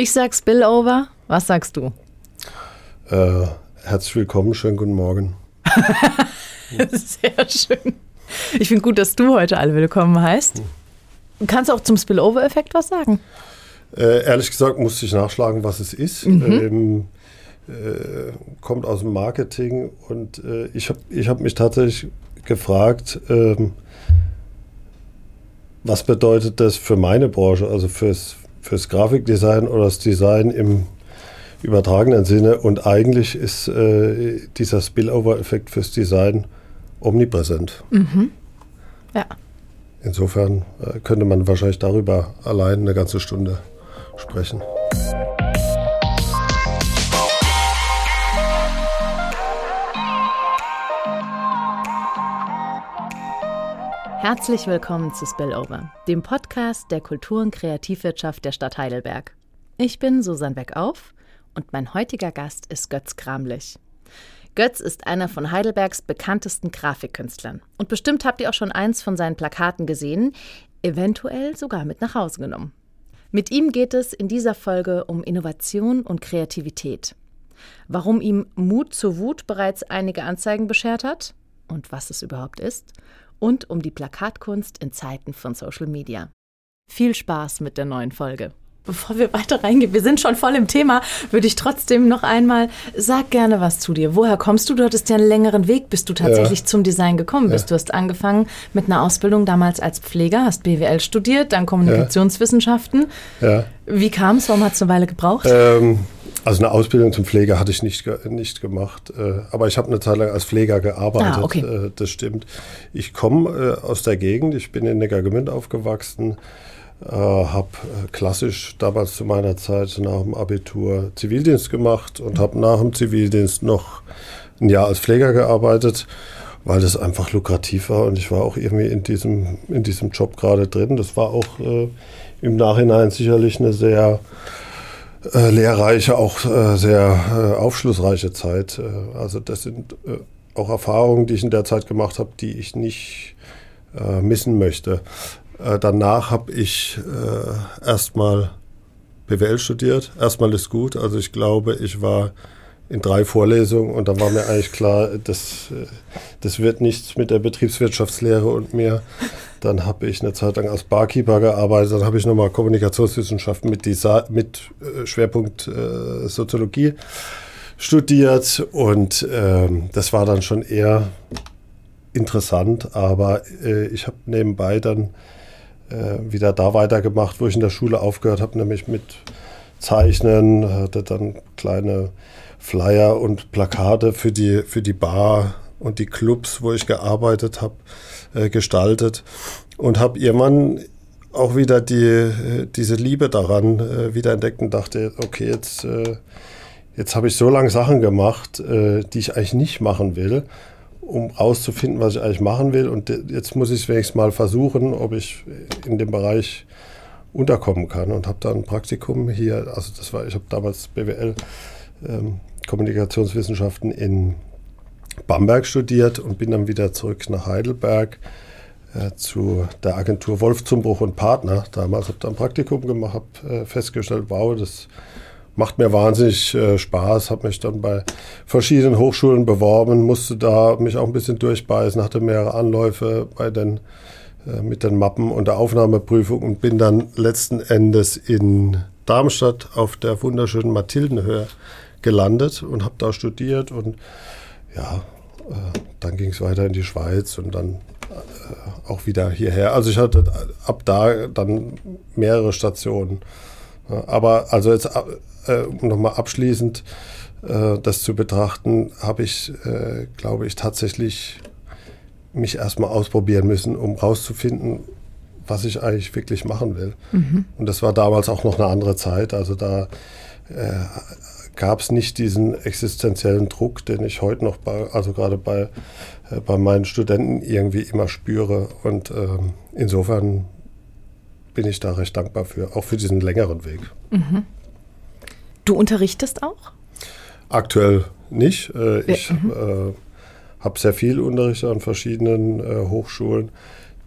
Ich sag Spillover. Was sagst du? Äh, herzlich willkommen, schönen guten Morgen. Sehr schön. Ich finde gut, dass du heute alle willkommen heißt. Kannst du auch zum Spillover-Effekt was sagen? Äh, ehrlich gesagt musste ich nachschlagen, was es ist. Mhm. Ähm, äh, kommt aus dem Marketing und äh, ich habe ich hab mich tatsächlich gefragt, ähm, was bedeutet das für meine Branche, also fürs, fürs Grafikdesign oder das Design im übertragenen Sinne. Und eigentlich ist äh, dieser Spillover-Effekt fürs Design omnipräsent. Mhm. Ja. Insofern äh, könnte man wahrscheinlich darüber allein eine ganze Stunde sprechen. Herzlich willkommen zu Spillover, dem Podcast der Kultur- und Kreativwirtschaft der Stadt Heidelberg. Ich bin Susanne Beckauf und mein heutiger Gast ist Götz Kramlich. Götz ist einer von Heidelbergs bekanntesten Grafikkünstlern. Und bestimmt habt ihr auch schon eins von seinen Plakaten gesehen, eventuell sogar mit nach Hause genommen. Mit ihm geht es in dieser Folge um Innovation und Kreativität. Warum ihm Mut zur Wut bereits einige Anzeigen beschert hat und was es überhaupt ist und um die Plakatkunst in Zeiten von Social Media. Viel Spaß mit der neuen Folge. Bevor wir weiter reingehen, wir sind schon voll im Thema, würde ich trotzdem noch einmal, sag gerne was zu dir. Woher kommst du? Du hattest ja einen längeren Weg, bis du tatsächlich ja. zum Design gekommen bist. Ja. Du hast angefangen mit einer Ausbildung damals als Pfleger, hast BWL studiert, dann Kommunikationswissenschaften. Ja. Wie kam es? Warum hat es eine Weile gebraucht? Ähm, also eine Ausbildung zum Pfleger hatte ich nicht, nicht gemacht, äh, aber ich habe eine Zeit lang als Pfleger gearbeitet, ah, okay. äh, das stimmt. Ich komme äh, aus der Gegend, ich bin in Neckargemünd aufgewachsen, äh, habe äh, klassisch damals zu meiner Zeit nach dem Abitur Zivildienst gemacht und habe nach dem Zivildienst noch ein Jahr als Pfleger gearbeitet, weil das einfach lukrativ war und ich war auch irgendwie in diesem, in diesem Job gerade drin. Das war auch äh, im Nachhinein sicherlich eine sehr äh, lehrreiche, auch äh, sehr äh, aufschlussreiche Zeit. Äh, also das sind auch Erfahrungen, die ich in der Zeit gemacht habe, die ich nicht missen möchte. Danach habe ich erstmal BWL studiert. Erstmal ist gut. Also ich glaube, ich war in drei Vorlesungen und da war mir eigentlich klar, das, das wird nichts mit der Betriebswirtschaftslehre und mir. Dann habe ich eine Zeit lang als Barkeeper gearbeitet, dann habe ich nochmal Kommunikationswissenschaften mit, mit äh, Schwerpunkt äh, Soziologie studiert und ähm, das war dann schon eher interessant, aber äh, ich habe nebenbei dann äh, wieder da weitergemacht, wo ich in der Schule aufgehört habe, nämlich mit Zeichnen, hatte dann kleine Flyer und Plakate für die, für die Bar und die Clubs, wo ich gearbeitet habe, äh, gestaltet und habe irgendwann auch wieder die, äh, diese Liebe daran äh, wiederentdeckt und dachte, okay, jetzt, äh, jetzt habe ich so lange Sachen gemacht, äh, die ich eigentlich nicht machen will, um rauszufinden, was ich eigentlich machen will. Und jetzt muss ich es wenigstens mal versuchen, ob ich in dem Bereich unterkommen kann und habe dann ein Praktikum hier, also das war, ich habe damals BWL ähm, Kommunikationswissenschaften in Bamberg studiert und bin dann wieder zurück nach Heidelberg äh, zu der Agentur Wolf Zumbruch und Partner. Damals habe ich ein Praktikum gemacht, habe äh, festgestellt, wow, das macht mir wahnsinnig äh, Spaß, habe mich dann bei verschiedenen Hochschulen beworben, musste da mich auch ein bisschen durchbeißen, hatte mehrere Anläufe bei den, äh, mit den Mappen und der Aufnahmeprüfung und bin dann letzten Endes in Darmstadt auf der wunderschönen Mathildenhöhe gelandet und habe da studiert und ja, äh, dann ging es weiter in die Schweiz und dann äh, auch wieder hierher. Also ich hatte ab da dann mehrere Stationen. Aber also jetzt äh, um nochmal abschließend das zu betrachten, habe ich, glaube ich, tatsächlich mich erstmal ausprobieren müssen, um rauszufinden, was ich eigentlich wirklich machen will. Mhm. Und das war damals auch noch eine andere Zeit. Also da äh, gab es nicht diesen existenziellen Druck, den ich heute noch bei, also gerade bei, äh, bei meinen Studenten irgendwie immer spüre. Und ähm, insofern bin ich da recht dankbar für, auch für diesen längeren Weg. Mhm. Du unterrichtest auch? Aktuell nicht. Äh, ich mhm. äh, habe sehr viel Unterricht an verschiedenen äh, Hochschulen.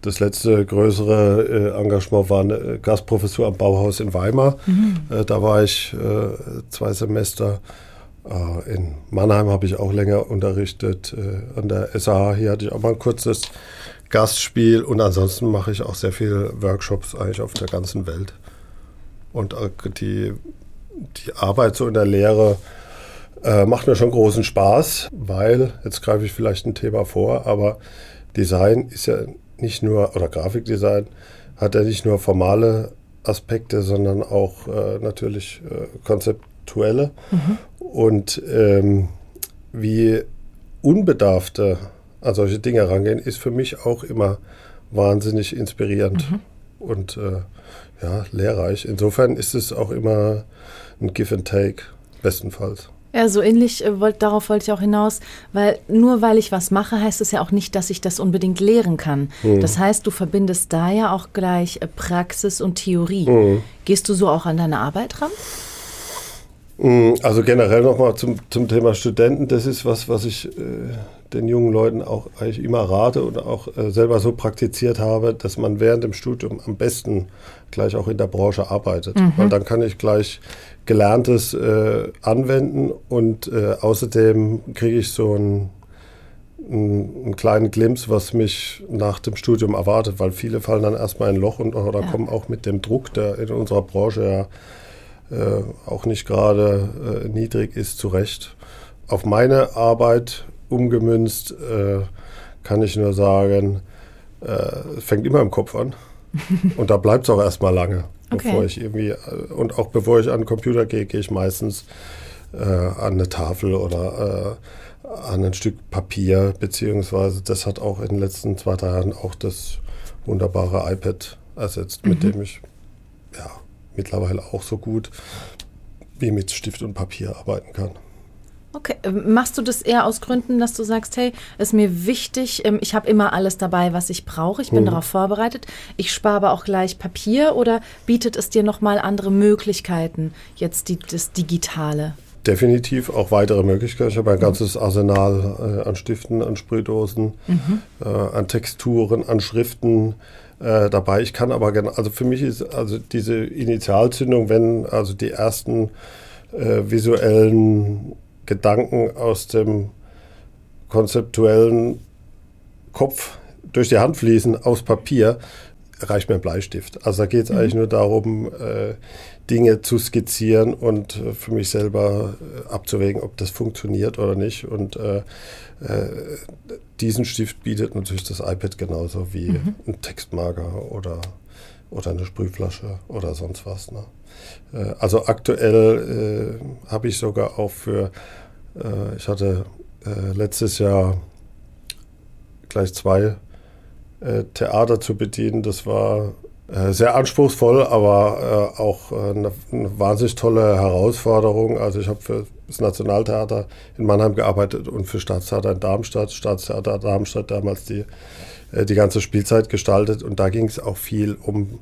das letzte größere Engagement war eine Gastprofessur am Bauhaus in Weimar. Mhm. Da war ich zwei Semester. In Mannheim habe ich auch länger unterrichtet. An der SAH hier hatte ich auch mal ein kurzes Gastspiel. Und ansonsten mache ich auch sehr viele Workshops eigentlich auf der ganzen Welt. Und die, die Arbeit so in der Lehre äh, macht mir schon großen Spaß, weil, jetzt greife ich vielleicht ein Thema vor, aber Design ist ja nicht nur, oder Grafikdesign hat ja nicht nur formale Aspekte, sondern auch äh, natürlich äh, konzeptuelle. Mhm. Und ähm, wie unbedarfte an solche Dinge rangehen, ist für mich auch immer wahnsinnig inspirierend mhm. und äh, ja, lehrreich. Insofern ist es auch immer ein Give and Take, bestenfalls. Ja, so ähnlich äh, wollt, darauf wollte ich auch hinaus, weil nur weil ich was mache, heißt es ja auch nicht, dass ich das unbedingt lehren kann. Mhm. Das heißt, du verbindest da ja auch gleich äh, Praxis und Theorie. Mhm. Gehst du so auch an deine Arbeit ran? Mhm, also generell nochmal zum, zum Thema Studenten, das ist was, was ich äh, den jungen Leuten auch eigentlich immer rate und auch äh, selber so praktiziert habe, dass man während dem Studium am besten gleich auch in der Branche arbeitet. Mhm. Weil dann kann ich gleich Gelerntes äh, anwenden und äh, außerdem kriege ich so einen, einen, kleinen Glimpse, was mich nach dem Studium erwartet, weil viele fallen dann erstmal in ein Loch und oder ja. kommen auch mit dem Druck, der in unserer Branche ja äh, auch nicht gerade äh, niedrig ist, zurecht. Auf meine Arbeit umgemünzt äh, kann ich nur sagen, äh, fängt immer im Kopf an. und da bleibt es auch erstmal lange. Okay. Bevor ich irgendwie, äh, und auch bevor ich an den Computer gehe, gehe ich meistens äh, an eine Tafel oder äh, an ein Stück Papier, beziehungsweise das hat auch in den letzten zwei, drei Jahren auch das wunderbare iPad ersetzt, mhm. mit dem ich ja mittlerweile auch so gut wie mit Stift und Papier arbeiten kann. Okay, ähm, machst du das eher aus Gründen, dass du sagst, hey, ist mir wichtig, ähm, ich habe immer alles dabei, was ich brauche, ich bin mhm. darauf vorbereitet, ich spare aber auch gleich Papier oder bietet es dir nochmal andere Möglichkeiten, jetzt die, das Digitale? Definitiv auch weitere Möglichkeiten. Ich habe ein ganzes Arsenal äh, an Stiften, an Sprühdosen, mhm. äh, an Texturen, an Schriften, äh, dabei. Ich kann aber gerne, also für mich ist also diese Initialzündung, wenn also die ersten visuellen Gedanken aus dem konzeptuellen Kopf durch die Hand fließen aufs Papier, reicht mir ein Bleistift. Also da geht es mhm. eigentlich nur darum, äh, Dinge zu skizzieren und äh, für mich selber äh, abzuwägen, ob das funktioniert oder nicht. Und äh, äh diesen Stift bietet natürlich das iPad genauso wie mhm. ein Textmarker oder, oder eine Sprühflasche oder sonst was. Ne? Äh, also aktuell äh, habe ich sogar auch für, äh, ich hatte letztes Jahr gleich zwei Theater zu bedienen. Das war sehr anspruchsvoll, aber auch eine, eine, wahnsinnig tolle Herausforderung. Also ich habe für das Nationaltheater in Mannheim gearbeitet und für Staatstheater in Darmstadt, Staatstheater Darmstadt damals die, die ganze Spielzeit gestaltet. Und da ging es auch viel um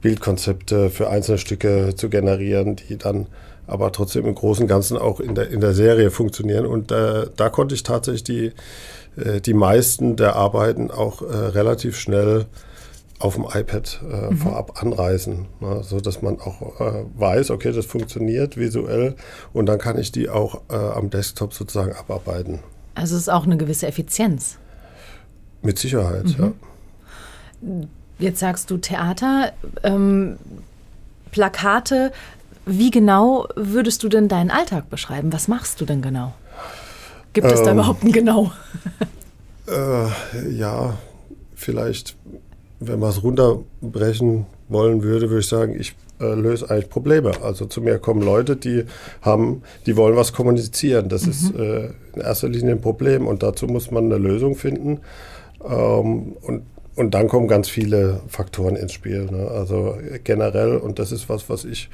Bildkonzepte für einzelne Stücke zu generieren, die dann aber trotzdem im Großen und Ganzen auch in der, in der Serie funktionieren. Und äh, da konnte ich tatsächlich die, äh, die meisten der Arbeiten auch äh, relativ schnell auf dem iPad äh, mhm. vorab anreißen, ne, so dass man auch äh, weiß, okay, das funktioniert visuell und dann kann ich die auch äh, am Desktop sozusagen abarbeiten. Also es ist auch eine gewisse Effizienz. Mit Sicherheit, mhm. ja. Jetzt sagst du Theater, ähm, Plakate. Wie genau würdest du denn deinen Alltag beschreiben? Was machst du denn genau? Gibt es da ähm, überhaupt ein Genau? äh, ja, vielleicht, wenn man es runterbrechen wollen würde, würde ich sagen, ich äh, löse eigentlich Probleme. Also zu mir kommen Leute, die haben, die wollen was kommunizieren. Das mhm. ist äh, in erster Linie ein Problem und dazu muss man eine Lösung finden. Ähm, und und dann kommen ganz viele Faktoren ins Spiel. Ne? Also generell, und das ist was, was ich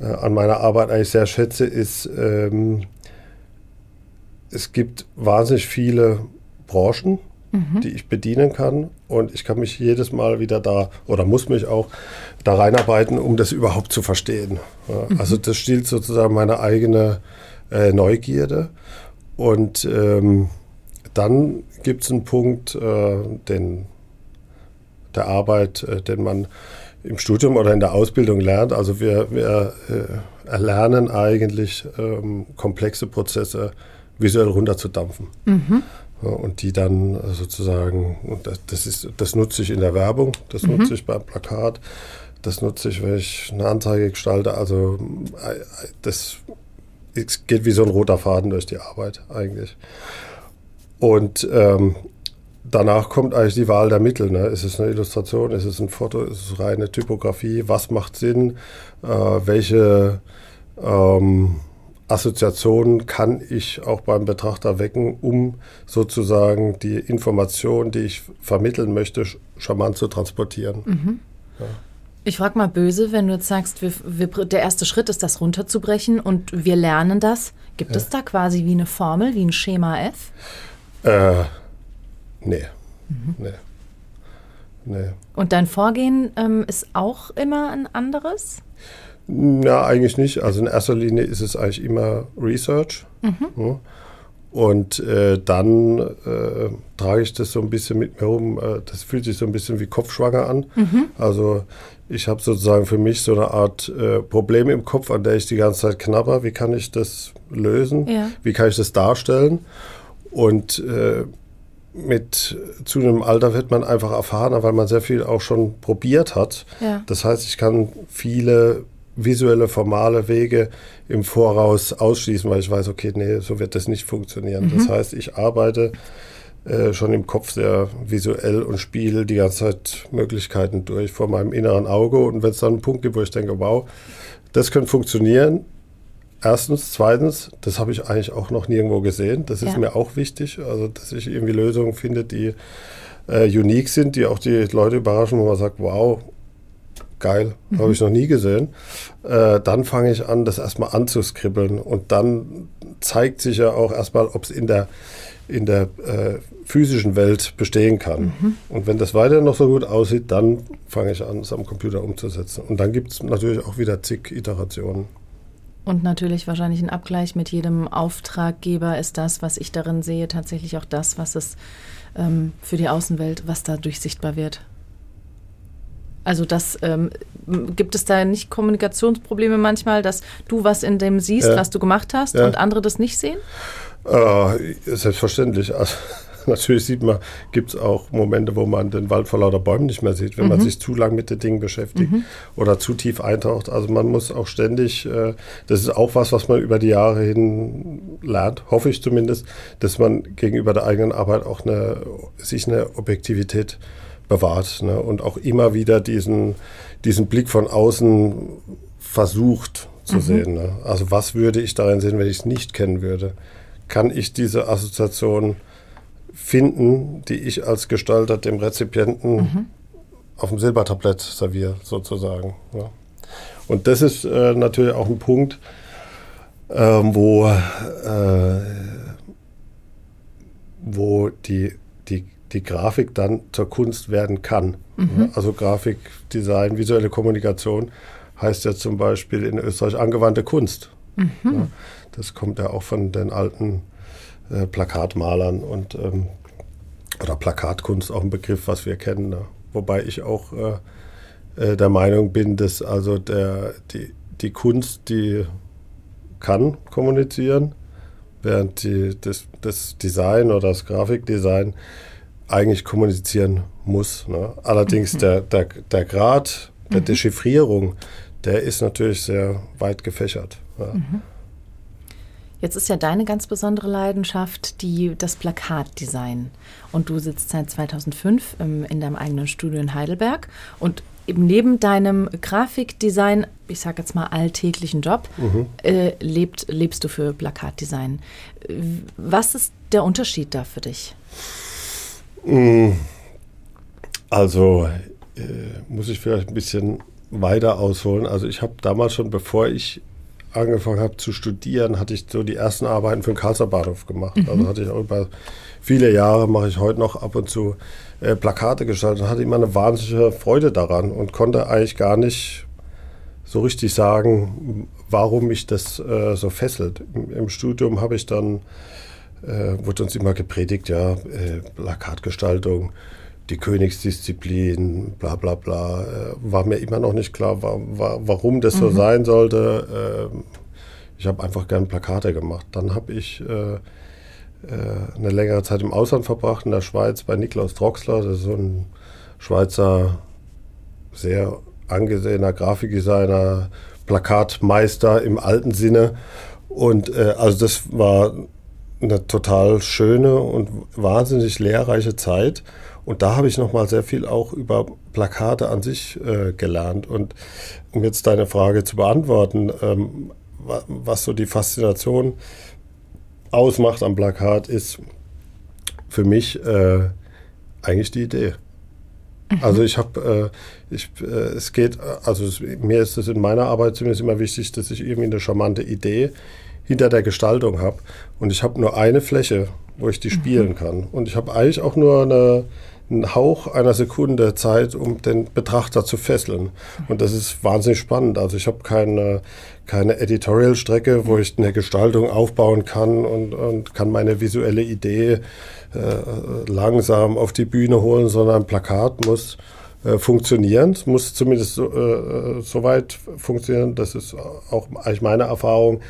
äh, an meiner Arbeit eigentlich sehr schätze, ist, ähm, es gibt wahnsinnig viele Branchen, mhm. die ich bedienen kann. Und ich kann mich jedes Mal wieder da oder muss mich auch da reinarbeiten, um das überhaupt zu verstehen. Mhm. Also das stiehlt sozusagen meine eigene äh, Neugierde. Und ähm, dann gibt es einen Punkt, äh, den der Arbeit, äh, den man im Studium oder in der Ausbildung lernt. Also wir, wir äh, erlernen eigentlich ähm, komplexe Prozesse visuell runterzudampfen. Mhm. Und die dann sozusagen, und das, das, ist, das nutze ich in der Werbung, das mhm. nutze ich beim Plakat, das nutze ich, wenn ich eine Anzeige gestalte. Also äh, das geht wie so ein roter Faden durch die Arbeit eigentlich. Und ähm, danach kommt eigentlich die Wahl der Mittel. Ne? Ist es eine Illustration, ist es ein Foto, ist es reine Typografie, was macht Sinn, äh, welche ähm, Assoziationen kann ich auch beim Betrachter wecken, um sozusagen die Information, die ich vermitteln möchte, charmant zu transportieren. Mhm. Ja. Ich frage mal böse, wenn du jetzt sagst, wir, wir, der erste Schritt ist, das runterzubrechen und wir lernen das. Gibt ja. es da quasi wie eine Formel, wie ein Schema F? Äh, nee. Mhm. nee. Nee. Und dein Vorgehen ähm, ist auch immer ein anderes? Ja, eigentlich nicht. Also in erster Linie ist es eigentlich immer Research. Mhm. Und äh, dann äh, trage ich das so ein bisschen mit mir rum. Äh, das fühlt sich so ein bisschen wie Kopfschwanger an. Mhm. Also ich habe sozusagen für mich so eine Art äh, Problem im Kopf, an der ich die ganze Zeit knabber. Wie kann ich das lösen? Ja. Wie kann ich das darstellen? Und äh, mit zunehmendem Alter wird man einfach erfahrener, weil man sehr viel auch schon probiert hat. Ja. Das heißt, ich kann viele visuelle, formale Wege im Voraus ausschließen, weil ich weiß, okay, nee, so wird das nicht funktionieren. Mhm. Das heißt, ich arbeite äh, schon im Kopf sehr visuell und spiele die ganze Zeit Möglichkeiten durch vor meinem inneren Auge. Und wenn es dann einen Punkt gibt, wo ich denke, wow, das könnte funktionieren, Erstens, zweitens, das habe ich eigentlich auch noch nirgendwo gesehen. Das ist ja. mir auch wichtig, also dass ich irgendwie Lösungen finde, die äh, unique sind, die auch die Leute überraschen, wo man sagt, wow, geil, mhm. habe ich noch nie gesehen. Äh, dann fange ich an, das erstmal anzuskribbeln und dann zeigt sich ja auch erstmal, ob es in der, in der äh, physischen Welt bestehen kann. Mhm. Und wenn das weiter noch so gut aussieht, dann fange ich an, es am Computer umzusetzen. Und dann gibt es natürlich auch wieder zig Iterationen. Und natürlich wahrscheinlich ein Abgleich mit jedem Auftraggeber ist das, was ich darin sehe, tatsächlich auch das, was es ähm, für die Außenwelt, was dadurch sichtbar wird. Also das ähm, gibt es da nicht Kommunikationsprobleme manchmal, dass du was in dem siehst, ja. was du gemacht hast ja. und andere das nicht sehen? Äh, selbstverständlich. Also, natürlich sieht man, gibt es auch Momente, wo man den Wald vor lauter Bäumen nicht mehr sieht, wenn mhm. man sich zu lang mit den Dingen beschäftigt mhm. oder zu tief eintaucht. Also man muss auch ständig, äh, das ist auch was, was man über die Jahre hin lernt, hoffe ich zumindest, dass man gegenüber der eigenen Arbeit auch eine, sich eine Objektivität bewahrt ne? und auch immer wieder diesen, diesen Blick von außen versucht zu mhm. sehen. Ne? Also was würde ich darin sehen, wenn ich es nicht kennen würde? Kann ich diese Assoziation finden, die ich als Gestalter dem Rezipienten mhm. auf dem Silbertablett serviere, sozusagen. Ja. Und das ist äh, natürlich auch ein Punkt, äh, wo, äh, wo die, die, die Grafik dann zur Kunst werden kann. Mhm. Also Grafikdesign, visuelle Kommunikation heißt ja zum Beispiel in Österreich angewandte Kunst. Mhm. Ja, das kommt ja auch von den alten äh, Plakatmalern und ähm, oder Plakatkunst auch ein Begriff, was wir kennen. Ne? Wobei ich auch äh, äh, der Meinung bin, dass also der, die, die Kunst, die kann kommunizieren, während die, das, das Design oder das Grafikdesign eigentlich kommunizieren muss. Ne? Allerdings mhm. der, der, der Grad der mhm. Dechiffrierung, der ist natürlich sehr weit gefächert. Ja. Mhm. Jetzt ist ja deine ganz besondere Leidenschaft die, das Plakatdesign. Und du sitzt seit 2005 ähm, in deinem eigenen Studio in Heidelberg. Und eben neben deinem Grafikdesign, ich sage jetzt mal alltäglichen Job, mhm. äh, lebt, lebst du für Plakatdesign. Was ist der Unterschied da für dich? Mm, also äh, muss ich vielleicht ein bisschen weiter ausholen. Also ich habe damals schon, bevor ich angefangen habe zu studieren, hatte ich so die ersten Arbeiten für den Karlsruher Bahnhof gemacht. Mhm. Also hatte ich auch über viele Jahre, mache ich heute noch ab und zu äh, Plakate gestaltet und hatte immer eine wahnsinnige Freude daran und konnte eigentlich gar nicht so richtig sagen, warum mich das äh, so fesselt. Im, Im, Studium habe ich dann, äh, wurde uns immer gepredigt, ja, äh, Plakatgestaltung, die Königsdisziplin, bla bla bla, äh, war mir immer noch nicht klar, war, war, warum das mhm. so sein sollte. Äh, ich habe einfach gern Plakate gemacht. Dann habe ich äh, äh, eine längere Zeit im Ausland verbracht, in der Schweiz bei Niklaus Droxler, das ist so ein Schweizer sehr angesehener Grafikdesigner, Plakatmeister im alten Sinne. Und äh, also das war eine total schöne und wahnsinnig lehrreiche Zeit. Und da habe ich nochmal sehr viel auch über Plakate an sich äh, gelernt. Und um jetzt deine Frage zu beantworten, ähm, was so die Faszination ausmacht am Plakat, ist für mich äh, eigentlich die Idee. Mhm. Also ich habe, äh, ich, äh, es geht, also es, mir ist es in meiner Arbeit zumindest immer wichtig, dass ich irgendwie eine charmante Idee hinter der Gestaltung habe. Und ich habe nur eine Fläche, wo ich die mhm. spielen kann. Und ich habe eigentlich auch nur eine, einen Hauch einer Sekunde Zeit, um den Betrachter zu fesseln. Und das ist wahnsinnig spannend. Also ich habe keine, keine Editorial-Strecke, wo ich eine Gestaltung aufbauen kann und, und kann meine visuelle Idee äh, langsam auf die Bühne holen, sondern ein Plakat muss äh, funktionieren. Muss zumindest so, äh, so, weit funktionieren, das ist auch eigentlich meine Erfahrung,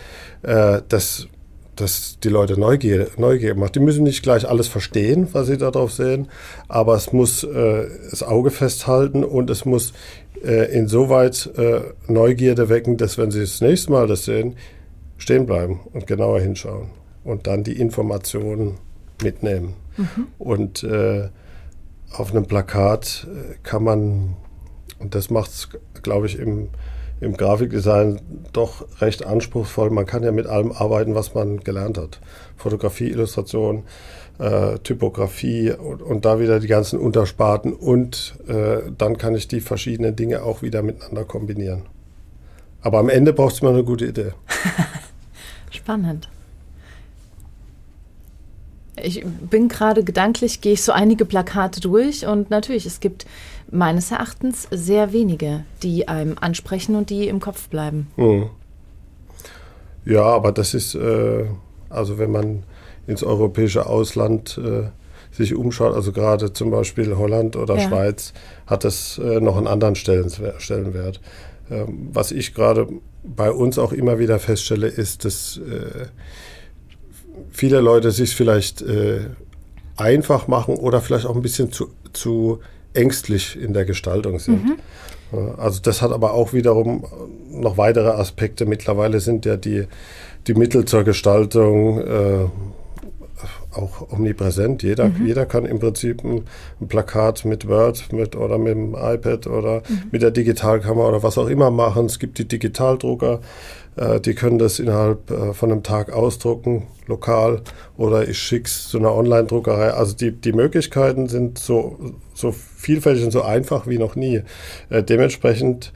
äh, dass dass die Leute Neugier, Neugier macht. Die müssen nicht gleich alles verstehen, was sie darauf sehen, aber es muss äh, das Auge festhalten und es muss äh, insoweit äh, Neugierde wecken, dass wenn sie das nächste Mal das sehen, stehen bleiben und genauer hinschauen und dann die Informationen mitnehmen. Mhm. Und äh, auf einem Plakat äh, kann man, und das macht es, glaube ich, im, im Grafikdesign doch recht anspruchsvoll. Man kann ja mit allem arbeiten, was man gelernt hat. Fotografie, Illustration, äh, Typografie und, und, da wieder die ganzen Untersparten und äh, dann kann ich die verschiedenen Dinge auch wieder miteinander kombinieren. Aber am Ende braucht es mal eine gute Idee. Spannend. Ich bin gerade gedanklich, gehe ich so einige Plakate durch und natürlich, es gibt meines Erachtens sehr wenige, die einem ansprechen und die im Kopf bleiben. Hm. Ja, aber das ist, äh, also wenn man ins europäische Ausland äh, sich umschaut, also gerade zum Beispiel Holland oder ja. Schweiz, hat das äh, noch einen anderen Stellenwert. Ähm, was ich gerade bei uns auch immer wieder feststelle, ist, dass äh, viele Leute sich vielleicht äh, einfach machen oder vielleicht auch ein bisschen zu, zu ängstlich in der Gestaltung sind. Mhm. Also das hat aber auch wiederum noch weitere Aspekte. Mittlerweile sind ja die, die Mittel zur Gestaltung äh, auch omnipräsent. Jeder, mhm. jeder kann im Prinzip ein, ein, Plakat mit Word mit, oder mit dem iPad oder mhm. mit der Digitalkamera oder was auch immer machen. Es gibt die Digitaldrucker. Äh, die können das innerhalb äh, von einem Tag ausdrucken, lokal, oder ich schicke es zu einer Online-Druckerei. Also die, die Möglichkeiten sind so, so vielfältig und so einfach wie noch nie. Äh, dementsprechend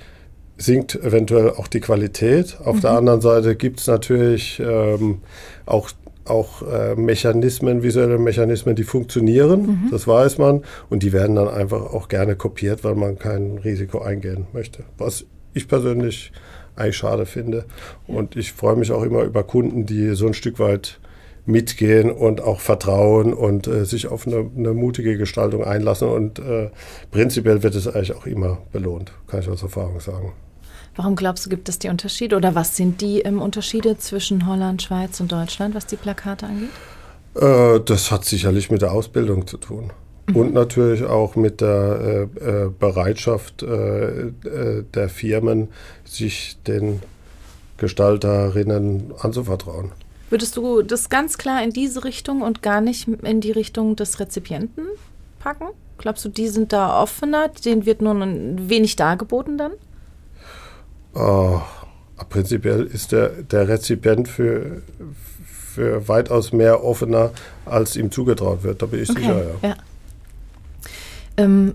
sinkt eventuell auch die Qualität. Auf mhm. der anderen Seite gibt es natürlich ähm, auch auch äh, Mechanismen, visuelle Mechanismen, die funktionieren, mhm. das weiß man, und die werden dann einfach auch gerne kopiert, weil man kein Risiko eingehen möchte. Was ich persönlich eigentlich schade finde. Und ich freue mich auch immer über Kunden, die so ein Stück weit mitgehen und auch vertrauen und äh, sich auf eine, eine, mutige Gestaltung einlassen. Und äh, prinzipiell wird es eigentlich auch immer belohnt, kann ich aus Erfahrung sagen. Warum glaubst du, gibt es die Unterschiede oder was sind die ähm, Unterschiede zwischen Holland, Schweiz und Deutschland, was die Plakate angeht? Äh, das hat sicherlich mit der Ausbildung zu tun. Mhm. Und natürlich auch mit der äh, äh, Bereitschaft äh, äh, der Firmen, sich den Gestalterinnen anzuvertrauen. Würdest du das ganz klar in diese Richtung und gar nicht in die Richtung des Rezipienten packen? Glaubst du, die sind da offener? Denen wird nur ein wenig dargeboten dann? Oh, prinzipiell ist der, der Rezipient für, für weitaus mehr offener, als ihm zugetraut wird. Da bin ich okay, sicher, ja. ja. Ähm,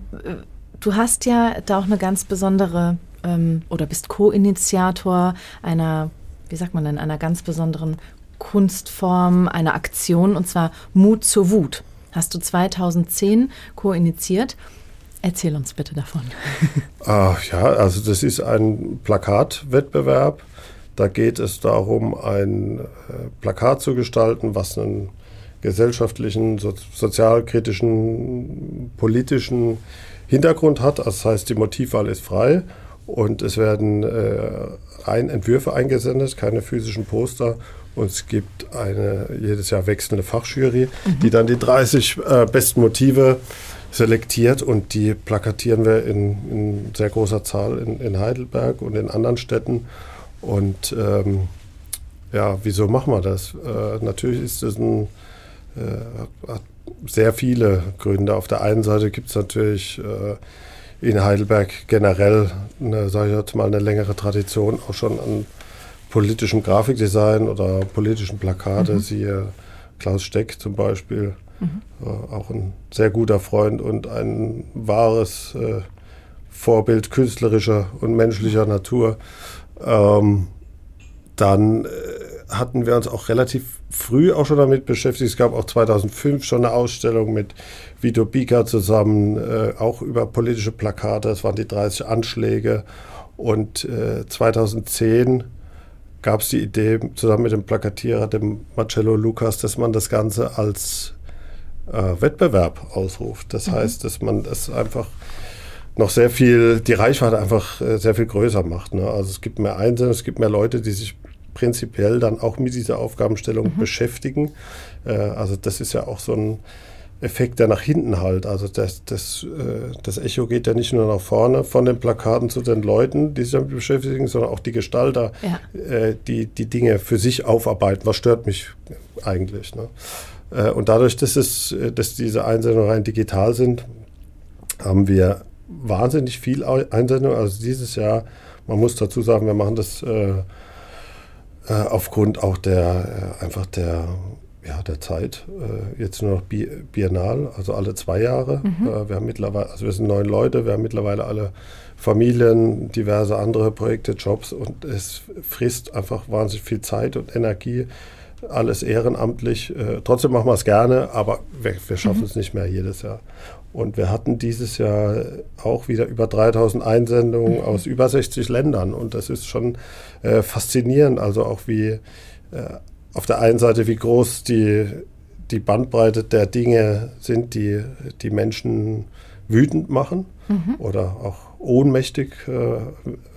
du hast ja da auch eine ganz besondere ähm, oder bist Co-Initiator einer, wie sagt man denn, einer ganz besonderen Kunstform, einer Aktion und zwar Mut zur Wut. Hast du 2010 co-initiiert. Erzähl uns bitte davon. Ach ja, also das ist ein Plakatwettbewerb. Da geht es darum, ein äh, Plakat zu gestalten, was einen gesellschaftlichen, so, sozialkritischen, politischen Hintergrund hat. Das heißt, die Motivwahl ist frei und es werden äh, rein Entwürfe eingesendet, keine physischen Poster. Und es gibt eine jedes Jahr wechselnde Fachjury, mhm. die dann die 30 äh, besten Motive selektiert und die plakatieren wir in, in sehr großer Zahl in, in, Heidelberg und in anderen Städten. Und ähm, ja, wieso machen wir das? Äh, natürlich ist es ein, äh, hat sehr viele Gründe. Auf der einen Seite gibt es natürlich äh, in Heidelberg generell eine, sage ich jetzt mal, eine längere Tradition auch schon an politischem Grafikdesign oder politischen Plakate, mhm. siehe Klaus Steck zum Beispiel, mhm. auch ein sehr guter Freund und ein wahres äh, Vorbild künstlerischer und menschlicher Natur. Ähm, dann äh, hatten wir uns auch relativ früh auch schon damit beschäftigt. Es gab auch 2005 schon eine Ausstellung mit Vito Bika zusammen, äh, auch über politische Plakate. Das waren die 30 Anschläge. Und äh, 2010 gab es die Idee, zusammen mit dem Plakatierer, dem Marcello Lucas, dass man das Ganze als äh, Wettbewerb ausruft. Das mhm. heißt, dass man das einfach noch sehr viel, die Reichweite einfach äh, sehr viel größer macht. Ne? Also es gibt mehr Einsendungen, es gibt mehr Leute, die sich prinzipiell dann auch mit dieser Aufgabenstellung mhm. beschäftigen. Äh, also das ist ja auch so ein Effekt, der nach hinten halt. Also das, das, äh, das Echo geht ja nicht nur nach vorne von den Plakaten zu den Leuten, die sich damit beschäftigen, sondern auch die Gestalter, ja. äh, die die Dinge für sich aufarbeiten. Was stört mich eigentlich? Ne? Äh, und dadurch, dass, es, dass diese Einsendungen rein digital sind, haben wir wahnsinnig viel Einsendungen. Also dieses Jahr, man muss dazu sagen, wir machen das äh, äh, aufgrund auch der äh, einfach der ja, der Zeit. Äh, jetzt nur noch bi biennal, also alle zwei Jahre. Mhm. Äh, wir haben mittlerweile, also wir sind neun Leute, wir haben mittlerweile alle Familien, diverse andere Projekte, Jobs und es frisst einfach wahnsinnig viel Zeit und Energie. Alles ehrenamtlich. Äh, trotzdem machen wir es gerne, aber wir, wir schaffen mhm. es nicht mehr jedes Jahr. Und wir hatten dieses Jahr auch wieder über 3000 Einsendungen mhm. aus über 60 Ländern. Und das ist schon äh, faszinierend. Also auch wie äh, auf der einen Seite, wie groß die, die Bandbreite der Dinge sind, die die Menschen wütend machen mhm. oder auch ohnmächtig äh,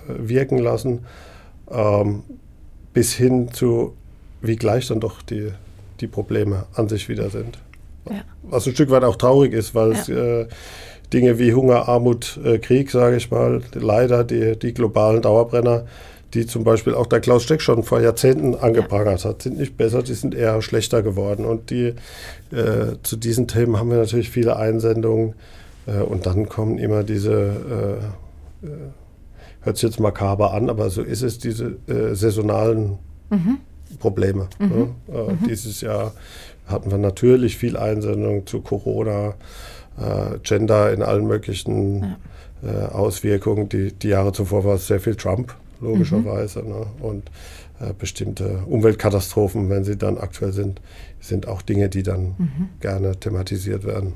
wirken lassen, ähm, bis hin zu, wie gleich dann doch die, die Probleme an sich wieder sind. Ja. Was ein Stück weit auch traurig ist, weil ja. es äh, Dinge wie Hunger, Armut, äh, Krieg, sage ich mal, leider die, die globalen Dauerbrenner die zum Beispiel auch der Klaus Steck schon vor Jahrzehnten angeprangert hat, sind nicht besser, die sind eher schlechter geworden. Und die, äh, zu diesen Themen haben wir natürlich viele Einsendungen. Äh, und dann kommen immer diese, äh, äh hört sich jetzt makaber an, aber so ist es, diese äh, saisonalen mhm. Probleme. Mhm. Ne? Äh, mhm. Dieses Jahr hatten wir natürlich viel Einsendungen zu Corona, Gender in allen möglichen ja. Auswirkungen. Die, die Jahre zuvor war es sehr viel Trump logischerweise. Mhm. Ne? Und äh, bestimmte Umweltkatastrophen, wenn sie dann aktuell sind, sind auch Dinge, die dann mhm. gerne thematisiert werden.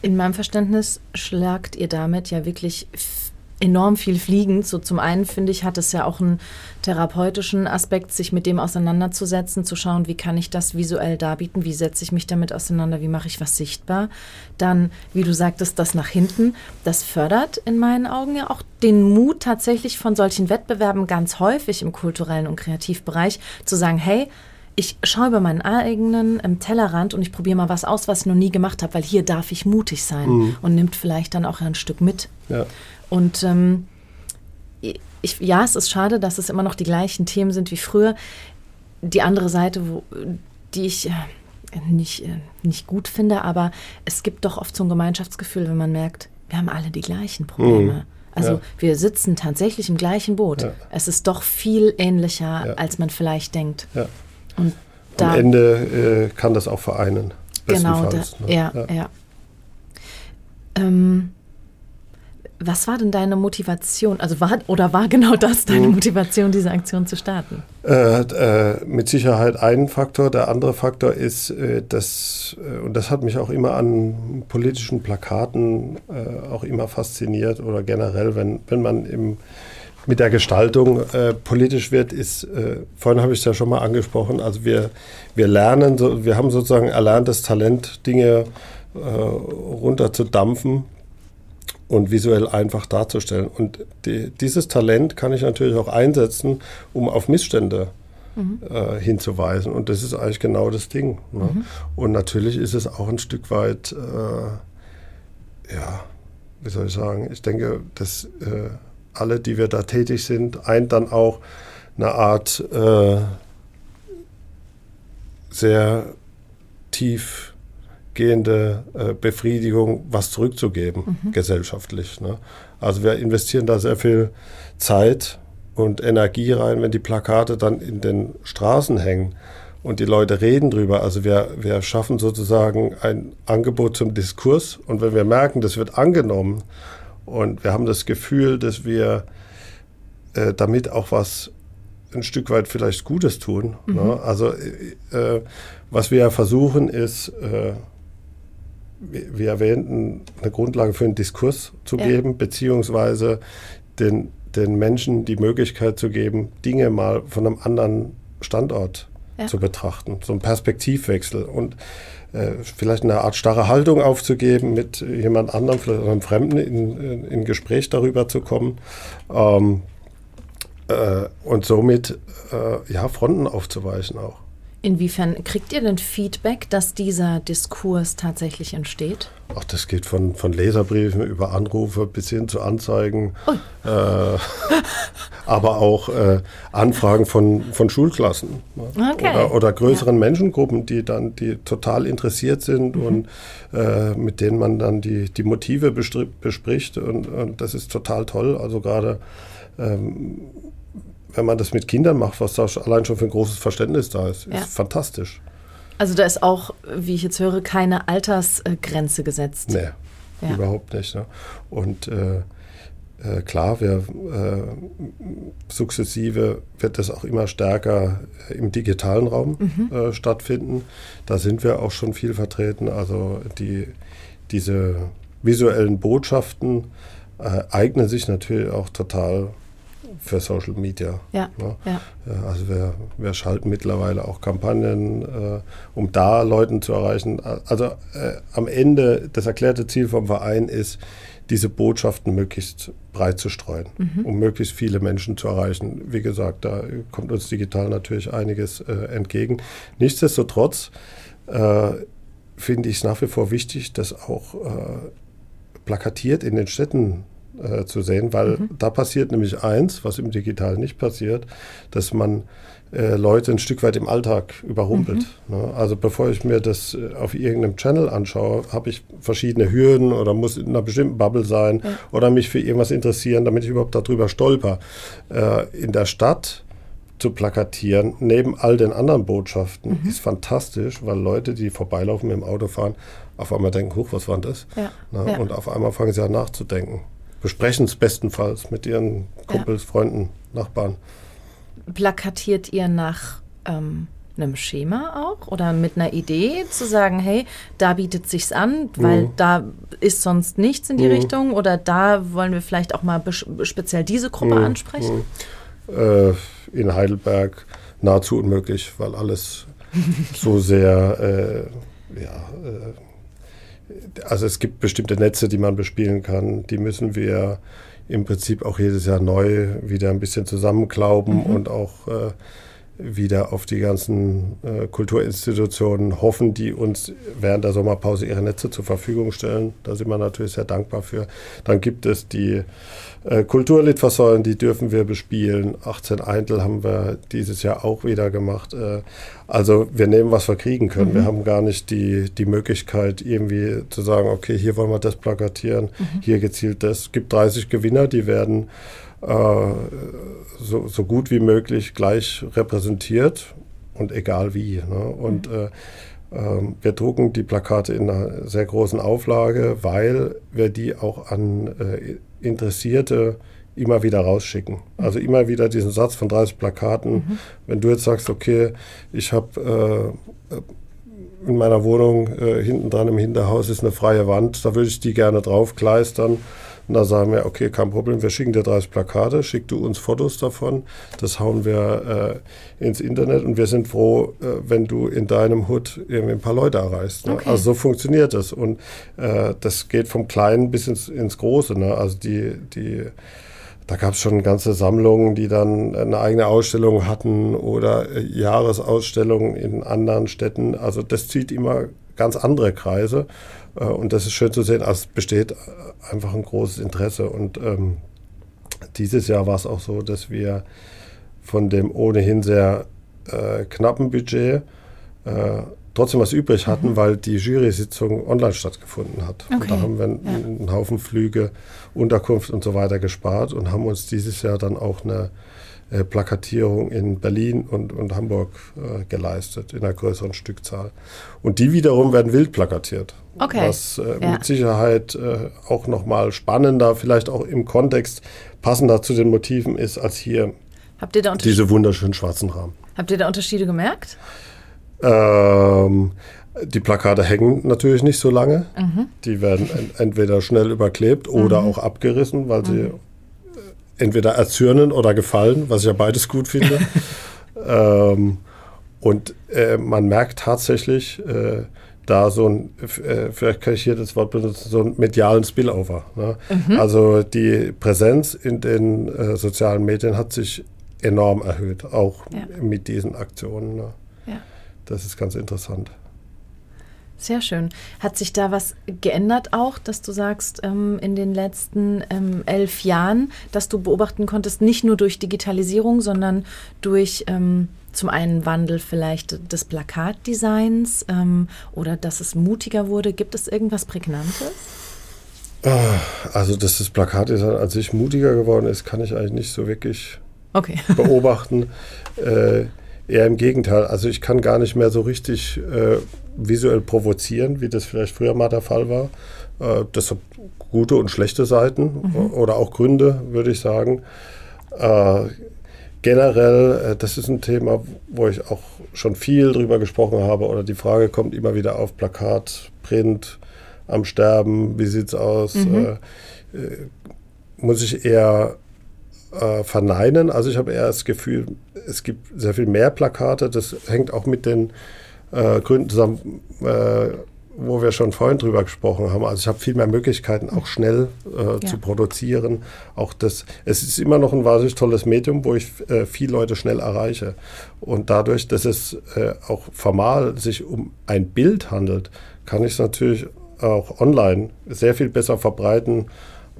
In meinem Verständnis schlagt ihr damit ja wirklich enorm viel fliegend. So zum einen finde ich, hat es ja auch einen therapeutischen Aspekt, sich mit dem auseinanderzusetzen, zu schauen, wie kann ich das visuell darbieten, wie setze ich mich damit auseinander, wie mache ich was sichtbar. Dann, wie du sagtest, das nach hinten, das fördert in meinen Augen ja auch den Mut tatsächlich von solchen Wettbewerben ganz häufig im kulturellen und Kreativbereich zu sagen, hey, ich schaue über meinen eigenen ähm, Tellerrand und ich probiere mal was aus, was ich noch nie gemacht habe, weil hier darf ich mutig sein mhm. und nimmt vielleicht dann auch ein Stück mit. Ja. Und ähm, ich, ja, es ist schade, dass es immer noch die gleichen Themen sind wie früher. Die andere Seite, wo, die ich äh, nicht, äh, nicht gut finde, aber es gibt doch oft so ein Gemeinschaftsgefühl, wenn man merkt, wir haben alle die gleichen Probleme. Mhm. Also ja. wir sitzen tatsächlich im gleichen Boot. Ja. Es ist doch viel ähnlicher, ja. als man vielleicht denkt. Und Am Ende äh, kann das auch vereinen. Genau, da, ne? ja, ja. Ähm, was war denn deine Motivation? Also war oder war genau das deine mhm. Motivation, diese Aktion zu starten? Äh, äh, mit Sicherheit ein Faktor. Der andere Faktor ist, äh, dass, äh, und das hat mich auch immer an politischen Plakaten äh, auch immer fasziniert oder generell, wenn, wenn man im mit der Gestaltung äh, politisch wird, ist, vorhin habe ich es ja schon mal angesprochen, also wir, wir lernen, so, wir haben sozusagen erlerntes Talent, Dinge runterzudampfen und visuell einfach darzustellen. Und die, dieses Talent kann ich natürlich auch einsetzen, um auf Missstände mhm. äh, hinzuweisen. Und das ist eigentlich genau das Ding. Ne? Mhm. Und natürlich ist es auch ein Stück weit, äh, ja, wie soll ich sagen, ich denke, dass äh, alle, die wir da tätig sind, ein dann auch eine Art äh, sehr tiefgehende äh, Befriedigung, was zurückzugeben, mhm. gesellschaftlich. Ne? Also wir investieren da sehr viel Zeit und Energie rein, wenn die Plakate dann in den Straßen hängen und die Leute reden drüber. Also wir, wir schaffen sozusagen ein Angebot zum Diskurs und wenn wir merken, das wird angenommen und wir haben das Gefühl, dass wir äh, damit auch was ein Stück weit vielleicht Gutes tun. Mhm. Ne? Also äh, was wir ja versuchen ist, äh, wie erwähnten, eine Grundlage für einen Diskurs zu ja. geben, beziehungsweise den den Menschen die Möglichkeit zu geben, Dinge mal von einem anderen Standort ja. zu betrachten, so ein Perspektivwechsel und äh, vielleicht eine Art starre Haltung aufzugeben, mit jemand anderem, vielleicht einem Fremden in, in, in Gespräch darüber zu kommen ähm, äh, und somit äh, ja, Fronten aufzuweichen auch. Inwiefern kriegt ihr denn Feedback, dass dieser Diskurs tatsächlich entsteht? Ach, das geht von, von Leserbriefen über Anrufe bis hin zu Anzeigen, äh, aber auch äh, Anfragen von, von Schulklassen ne? okay. oder, oder, größeren ja. Menschengruppen, die dann die total interessiert sind mhm. und äh, mit denen man dann die, die Motive bespricht und, und das ist total toll. Also gerade ähm, wenn man das mit Kindern macht, was da allein schon für ein großes Verständnis da ist, ja. ist fantastisch. Also da ist auch, wie ich jetzt höre, keine Altersgrenze gesetzt. Nee, ja. überhaupt nicht. Ne? Und äh, äh, klar, wir, äh, sukzessive wird das auch immer stärker im digitalen Raum mhm. Äh, stattfinden. Da sind wir auch schon viel vertreten. Also die, diese visuellen Botschaften äh, eignen sich natürlich auch total für Social Media. Ja, ne? ja. Also wir, wir schalten mittlerweile auch Kampagnen, äh, um da Leuten zu erreichen. Also äh, am Ende das erklärte Ziel vom Verein ist, diese Botschaften möglichst breit zu streuen, mhm. um möglichst viele Menschen zu erreichen. Wie gesagt, da kommt uns digital natürlich einiges äh, entgegen. Nichtsdestotrotz äh, finde ich es nach wie vor wichtig, dass auch äh, plakatiert in den Städten äh, zu sehen, weil mhm. da passiert nämlich eins, was im Digital nicht passiert, dass man äh, Leute ein Stück weit im Alltag überrumpelt. Mhm. Ne? Also bevor ich mir das äh, auf irgendeinem Channel anschaue, habe ich verschiedene Hürden oder muss in einer bestimmten Bubble sein ja. oder mich für irgendwas interessieren, damit ich überhaupt darüber stolper. Äh, in der Stadt zu plakatieren, neben all den anderen Botschaften, mhm. ist fantastisch, weil Leute, die vorbeilaufen mit dem Auto fahren, auf einmal denken, huch, was war das? Ja. Ne? Ja. Und auf einmal fangen sie an nachzudenken besprechen es bestenfalls mit ihren Kumpels, ja. Freunden, Nachbarn. Plakatiert ihr nach ähm, einem Schema auch oder mit einer Idee zu sagen, hey, da bietet sich's an, weil mhm. da ist sonst nichts in die mhm. Richtung oder da wollen wir vielleicht auch mal speziell diese Gruppe mhm. ansprechen? Mhm. Äh, in Heidelberg nahezu unmöglich, weil alles so sehr äh, ja, äh, also es gibt bestimmte Netze, die man bespielen kann. Die müssen wir im Prinzip auch jedes Jahr neu wieder ein bisschen zusammenklauben mhm. und auch äh, wieder auf die ganzen äh, Kulturinstitutionen hoffen, die uns während der Sommerpause ihre Netze zur Verfügung stellen. Da sind wir natürlich sehr dankbar für. Dann gibt es die äh, Kulturlitfaßsäulen, die dürfen wir bespielen. 18 Eintel haben wir dieses Jahr auch wieder gemacht. Äh, also wir nehmen, was wir kriegen können. Mhm. Wir haben gar nicht die, die Möglichkeit, irgendwie zu sagen, okay, hier wollen wir das plakatieren, mhm. hier gezielt das. Es gibt 30 Gewinner, die werden so, so, gut wie möglich gleich repräsentiert und egal wie. Ne? Und mhm. äh, ähm, wir drucken die Plakate in einer sehr großen Auflage, weil wir die auch an äh, Interessierte immer wieder rausschicken. Also immer wieder diesen Satz von 30 Plakaten. Mhm. Wenn du jetzt sagst, okay, ich habe äh, in meiner Wohnung äh, hinten dran im Hinterhaus ist eine freie Wand, da würde ich die gerne draufkleistern. Und da sagen wir, okay, kein Problem, wir schicken dir 30 Plakate, schick du uns Fotos davon, das hauen wir äh, ins Internet und wir sind froh, äh, wenn du in deinem Hut irgendwie ein paar Leute erreichst. Ne? Okay. Also so funktioniert das und äh, das geht vom Kleinen bis ins, ins Große. Ne? Also die, die da gab es schon ganze Sammlungen, die dann eine eigene Ausstellung hatten oder äh, Jahresausstellungen in anderen Städten. Also das zieht immer ganz andere Kreise. Äh, und das ist schön zu sehen. Also es besteht einfach ein großes Interesse. Und ähm, dieses Jahr war es auch so, dass wir von dem ohnehin sehr äh, knappen Budget äh, trotzdem was übrig hatten, mhm. weil die Jury-Sitzung online stattgefunden hat. Okay. Und da haben wir ja. einen, Haufen Flüge, Unterkunft und so weiter gespart und haben uns dieses Jahr dann auch eine äh, Plakatierung in Berlin und, und Hamburg äh, geleistet, in einer größeren Stückzahl. Und die wiederum werden wild plakatiert. Okay. Was äh, ja. mit Sicherheit äh, auch nochmal spannender, vielleicht auch im Kontext passender zu den Motiven ist, als hier Habt ihr da diese wunderschönen schwarzen Rahmen. Habt ihr da Unterschiede gemerkt? Ähm, die Plakate hängen natürlich nicht so lange. Mhm. Die werden entweder schnell überklebt oder mhm. auch abgerissen, weil sie mhm. Entweder erzürnen oder gefallen, was ich ja beides gut finde. ähm, und äh, man merkt tatsächlich äh, da so ein, äh, vielleicht kann ich hier das Wort benutzen, so einen medialen Spillover. Ne? Mhm. Also die Präsenz in den äh, sozialen Medien hat sich enorm erhöht, auch ja. mit diesen Aktionen. Ne? Das ist ganz interessant. Sehr schön. Hat sich da was geändert auch, dass du sagst, ähm, in den letzten ähm, elf Jahren, dass du beobachten konntest, nicht nur durch Digitalisierung, sondern durch ähm, zum einen Wandel vielleicht des Plakatdesigns ähm, oder dass es mutiger wurde? Gibt es irgendwas Prägnantes? Ah, also, dass das Plakatdesign an sich mutiger geworden ist, kann ich eigentlich nicht so wirklich okay. beobachten. äh, Eher im Gegenteil. Also ich kann gar nicht mehr so richtig äh, visuell provozieren, wie das vielleicht früher mal der Fall war. Äh, das hat gute und schlechte Seiten mhm. oder auch Gründe, würde ich sagen. Äh, generell, äh, das ist ein Thema, wo ich auch schon viel drüber gesprochen habe oder die Frage kommt immer wieder auf Plakat, Print, am Sterben, wie sieht es aus? Mhm. Äh, äh, muss ich eher äh, verneinen. Also ich habe eher das Gefühl, es gibt sehr viel mehr Plakate. Das hängt auch mit den äh, Gründen zusammen, äh, wo wir schon vorhin drüber gesprochen haben. Also ich habe viel mehr Möglichkeiten, auch schnell äh, ja. zu produzieren. Auch das, es ist immer noch ein wahnsinnig tolles Medium, wo ich äh, viele Leute schnell erreiche. Und dadurch, dass es äh, auch formal sich um ein Bild handelt, kann ich es natürlich auch online sehr viel besser verbreiten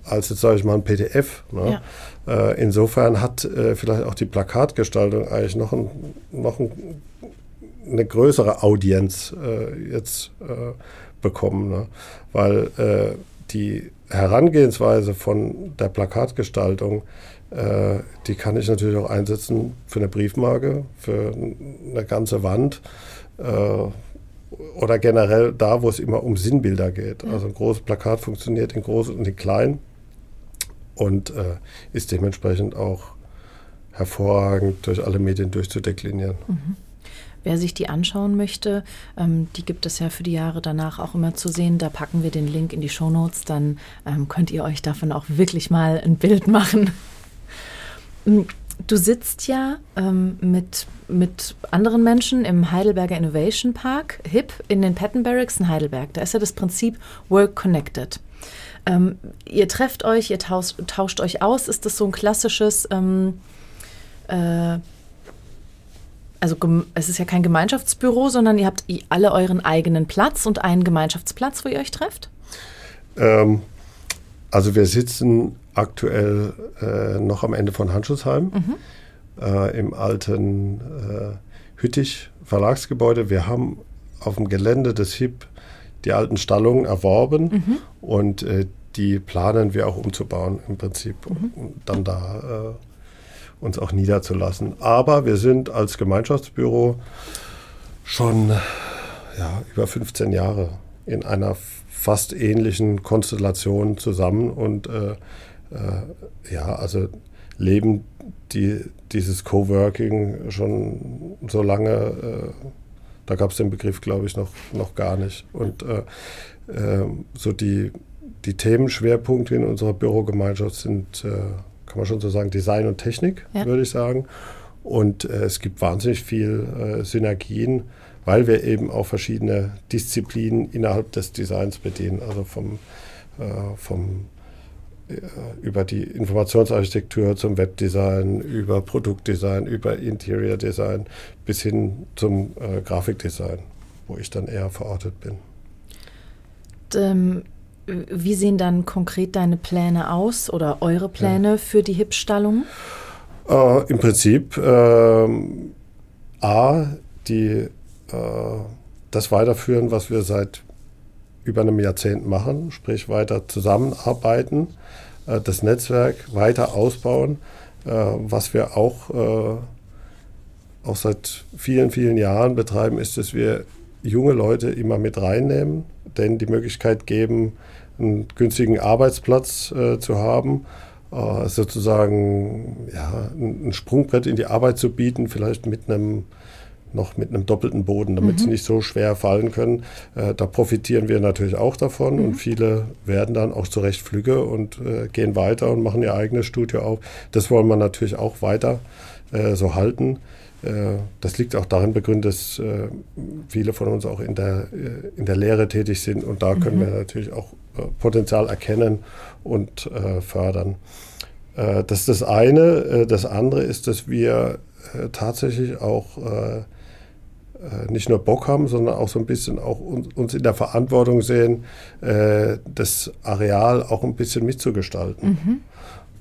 als jetzt, sage ich mal, ein PDF. Ne? Ja. Äh, insofern hat äh, vielleicht auch die Plakatgestaltung eigentlich noch, ein, noch ein, eine größere Audienz äh, jetzt äh, bekommen, ne? weil äh, die Herangehensweise von der Plakatgestaltung, äh, die kann ich natürlich auch einsetzen für eine Briefmarke, für eine ganze Wand oder generell da, wo es immer um Sinnbilder geht. Also ein großes Plakat funktioniert in groß und in klein und äh, ist dementsprechend auch hervorragend durch alle Medien durchzudeklinieren. Mhm. Wer sich die anschauen möchte, ähm, die gibt es ja für die Jahre danach auch immer zu sehen. Da packen wir den Link in die Shownotes, dann ähm, könnt ihr euch davon auch wirklich mal ein Bild machen. Mm, du sitzt ja ähm, mit, mit anderen Menschen im Heidelberger Innovation Park, HIP, in den Patton Barracks in Heidelberg. Da ist ja das Prinzip Work Connected. Ähm, ihr trefft euch, ihr tauscht, tauscht, euch aus. Ist das so ein klassisches, ähm, äh, also es ist ja kein Gemeinschaftsbüro, sondern ihr habt alle euren eigenen Platz und einen Gemeinschaftsplatz, wo ihr euch trefft? Ähm, also wir sitzen aktuell äh, noch am Ende von Handschussheim mhm. äh, im alten äh, Hüttich Verlagsgebäude. Wir haben auf dem Gelände des HIP die alten Stallungen erworben mhm. und äh, die planen wir auch umzubauen im Prinzip, mhm. um dann da äh, uns auch niederzulassen. Aber wir sind als Gemeinschaftsbüro schon ja, über 15 Jahre in einer fast ähnlichen Konstellation zusammen und äh, äh, ja, also leben die, dieses Coworking schon so lange äh, da gab es den Begriff, glaube ich, noch, noch gar nicht. Und äh, äh, so die, die Themenschwerpunkte in unserer Bürogemeinschaft sind, äh, kann man schon so sagen, Design und Technik, ja. würde ich sagen. Und äh, es gibt wahnsinnig viel äh, Synergien, weil wir eben auch verschiedene Disziplinen innerhalb des Designs bedienen, also vom, äh, vom äh, über die Informationsarchitektur zum Webdesign, über Produktdesign, über Interior Design bis hin zum äh, Grafikdesign, wo ich dann eher verortet bin. Und, ähm, wie sehen dann konkret deine Pläne aus oder eure Pläne ja. für die HIP-Stallung? Äh, Im Prinzip äh, A, die, äh, das weiterführen, was wir seit über einem Jahrzehnt machen, sprich weiter zusammenarbeiten, äh, das Netzwerk weiter ausbauen, äh, was wir auch, äh, auch seit vielen, vielen Jahren betreiben, ist, dass wir junge Leute immer mit reinnehmen, denen die Möglichkeit geben, einen günstigen Arbeitsplatz äh, zu haben, äh, sozusagen ja, ein Sprungbrett in die Arbeit zu bieten, vielleicht mit einem noch mit einem doppelten Boden, damit mhm. sie nicht so schwer fallen können. Äh, da profitieren wir natürlich auch davon mhm. und viele werden dann auch zurecht Flügge und äh, gehen weiter und machen ihr eigenes Studio auf. Das wollen wir natürlich auch weiter äh, so halten. Äh, das liegt auch darin begründet, dass äh, viele von uns auch in der, äh, in der Lehre tätig sind und da können mhm. wir natürlich auch Potenzial erkennen und fördern. das ist das eine. das andere ist, dass wir tatsächlich auch nicht nur Bock haben, sondern auch so ein bisschen auch uns, in der Verantwortung sehen, das Areal auch ein bisschen mitzugestalten. Mhm.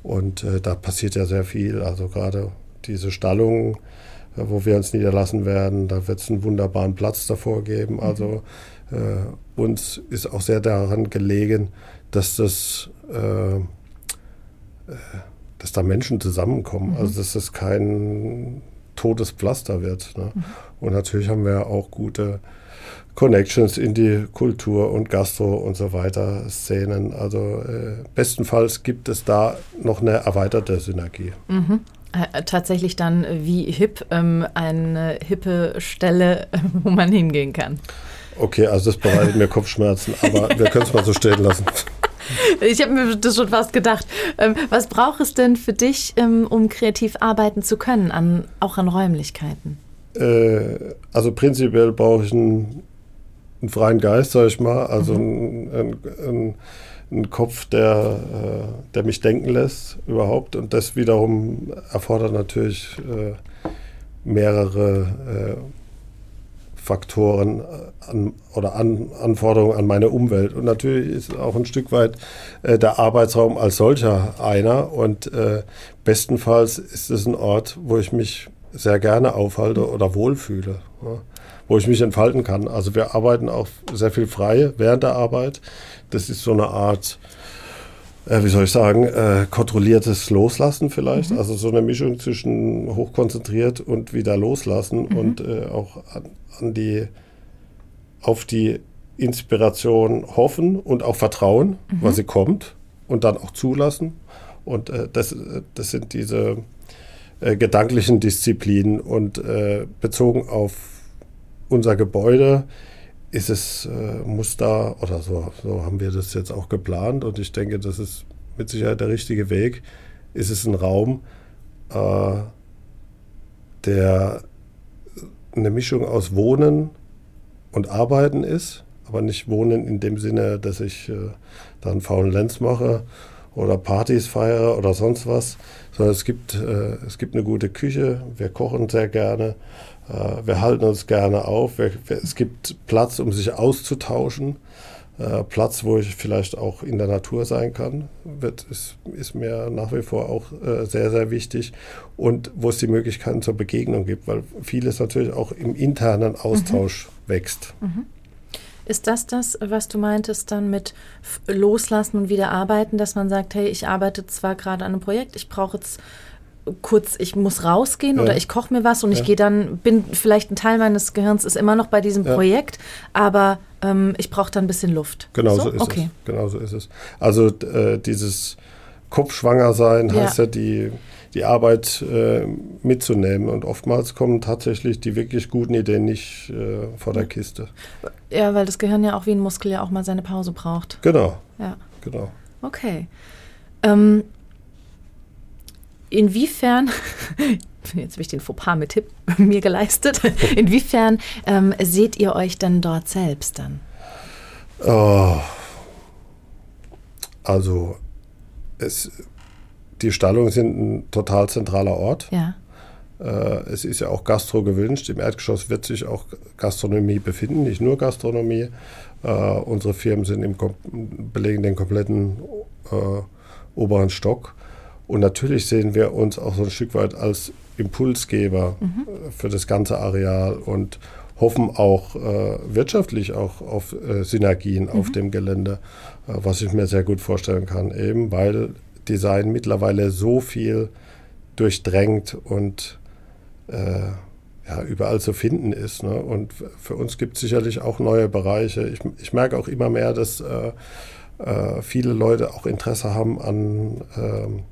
Und da passiert ja sehr viel. Also gerade diese Stallungen, wo wir uns niederlassen werden. Da wird es einen wunderbaren Platz davor geben. Mhm. Also äh, uns ist auch sehr daran gelegen, dass das äh, äh dass da Menschen zusammenkommen. Mhm. Also dass das kein totes Pflaster wird. Ne? Mhm. Und natürlich haben wir auch gute Connections in die Kultur und Gastro und so weiter Szenen. Also äh, bestenfalls gibt es da noch eine erweiterte Synergie. Mhm. Äh, tatsächlich dann wie hip ähm, eine hippe Stelle, wo man hingehen kann. Okay, also das bereitet mir Kopfschmerzen, aber wir können es mal so stehen lassen. Ich habe mir das schon fast gedacht. Ähm, was braucht es denn für dich, ähm, um kreativ arbeiten zu können, an, auch an Räumlichkeiten? Äh, also prinzipiell brauche ich einen, einen, freien Geist, sage ich mal. Also mhm. einen, einen, einen Kopf, der, äh, der mich denken lässt überhaupt. Und das wiederum erfordert natürlich äh, mehrere äh, Faktoren an, oder an, Anforderungen an meine Umwelt. Und natürlich ist auch ein Stück weit der Arbeitsraum als solcher einer. Und bestenfalls ist es ein Ort, wo ich mich sehr gerne aufhalte oder wohlfühle. Wo ich mich entfalten kann. Also wir arbeiten auch sehr viel frei während der Arbeit. Das ist so eine Art, äh, wie soll ich sagen, äh, kontrolliertes Loslassen vielleicht. Mhm. Also so eine Mischung zwischen hochkonzentriert und wieder loslassen mhm. und äh, auch an, an, die, auf die Inspiration hoffen und auch vertrauen, mhm. weil sie kommt und dann auch zulassen. Und äh, das, das sind diese äh, gedanklichen Disziplinen und äh, bezogen auf unser Gebäude ist es, äh, muss da, oder so, so haben wir das jetzt auch geplant und ich denke, das ist mit Sicherheit der richtige Weg, ist es ein Raum, äh, der eine Mischung aus Wohnen und Arbeiten ist, aber nicht Wohnen in dem Sinne, dass ich äh, dann faulen Lenz mache oder Partys feiere oder sonst was, sondern es gibt, äh, es gibt eine gute Küche, wir kochen sehr gerne, wir halten uns gerne auf. Es gibt Platz, um sich auszutauschen. Äh, Platz, wo ich vielleicht auch in der Natur sein kann, wird, ist, ist mir nach wie vor auch äh, sehr, sehr wichtig. Und wo es die Möglichkeiten zur Begegnung gibt, weil vieles natürlich auch im internen Austausch mhm. wächst. Mhm. Ist das das, was du meintest dann mit Loslassen und wieder arbeiten, dass man sagt, hey, ich arbeite zwar gerade an einem Projekt, ich brauche jetzt kurz, ich muss rausgehen ja. oder ich koche mir was und ja. ich gehe dann, bin vielleicht ein Teil meines Gehirns ist immer noch bei diesem ja. Projekt, aber ähm, ich brauche dann ein bisschen Luft. Genau so, so ist okay. es. Genau so ist es. Also äh, dieses Kopfschwanger sein heißt ja die, die Arbeit äh, mitzunehmen und oftmals kommen tatsächlich die wirklich guten Ideen nicht äh, vor der Kiste. Ja, weil das Gehirn ja auch wie ein Muskel ja auch mal seine Pause braucht. Genau. Ja. genau. Okay. Ähm, inwiefern, jetzt habe ich den Fauxpas mit Tipp mir geleistet, inwiefern ähm, seht ihr euch dann dort selbst dann? Oh, also es, die Stallungen sind ein total zentraler Ort. Ja. Äh, es ist ja auch Gastro gewünscht. Im Erdgeschoss wird sich auch Gastronomie befinden, nicht nur Gastronomie. Äh, unsere Firmen sind im, belegen den kompletten äh, oberen Stock. Und natürlich sehen wir uns auch so ein Stück weit als Impulsgeber mhm. für das ganze Areal und hoffen auch äh, wirtschaftlich auch auf äh, Synergien mhm. auf dem Gelände, äh, was ich mir sehr gut vorstellen kann, eben weil Design mittlerweile so viel durchdrängt und äh, ja, überall zu finden ist. Ne? Und für uns gibt es sicherlich auch neue Bereiche. Ich, ich merke auch immer mehr, dass äh, äh, viele Leute auch Interesse haben an ähm,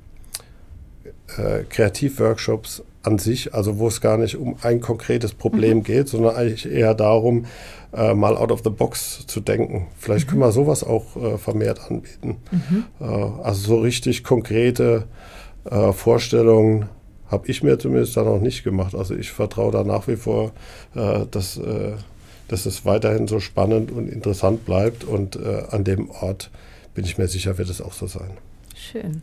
äh, Kreativworkshops an sich, also wo es gar nicht um ein konkretes Problem mhm. geht, sondern eigentlich eher darum, äh, mal out of the box zu denken. Vielleicht mhm. können wir sowas auch äh, vermehrt anbieten. Mhm. Äh, also so richtig konkrete äh, Vorstellungen habe ich mir zumindest da noch nicht gemacht. Also ich vertraue da nach wie vor, äh, dass, dass es weiterhin so spannend und interessant bleibt und an dem Ort bin ich mir sicher, wird es auch so sein. Schön.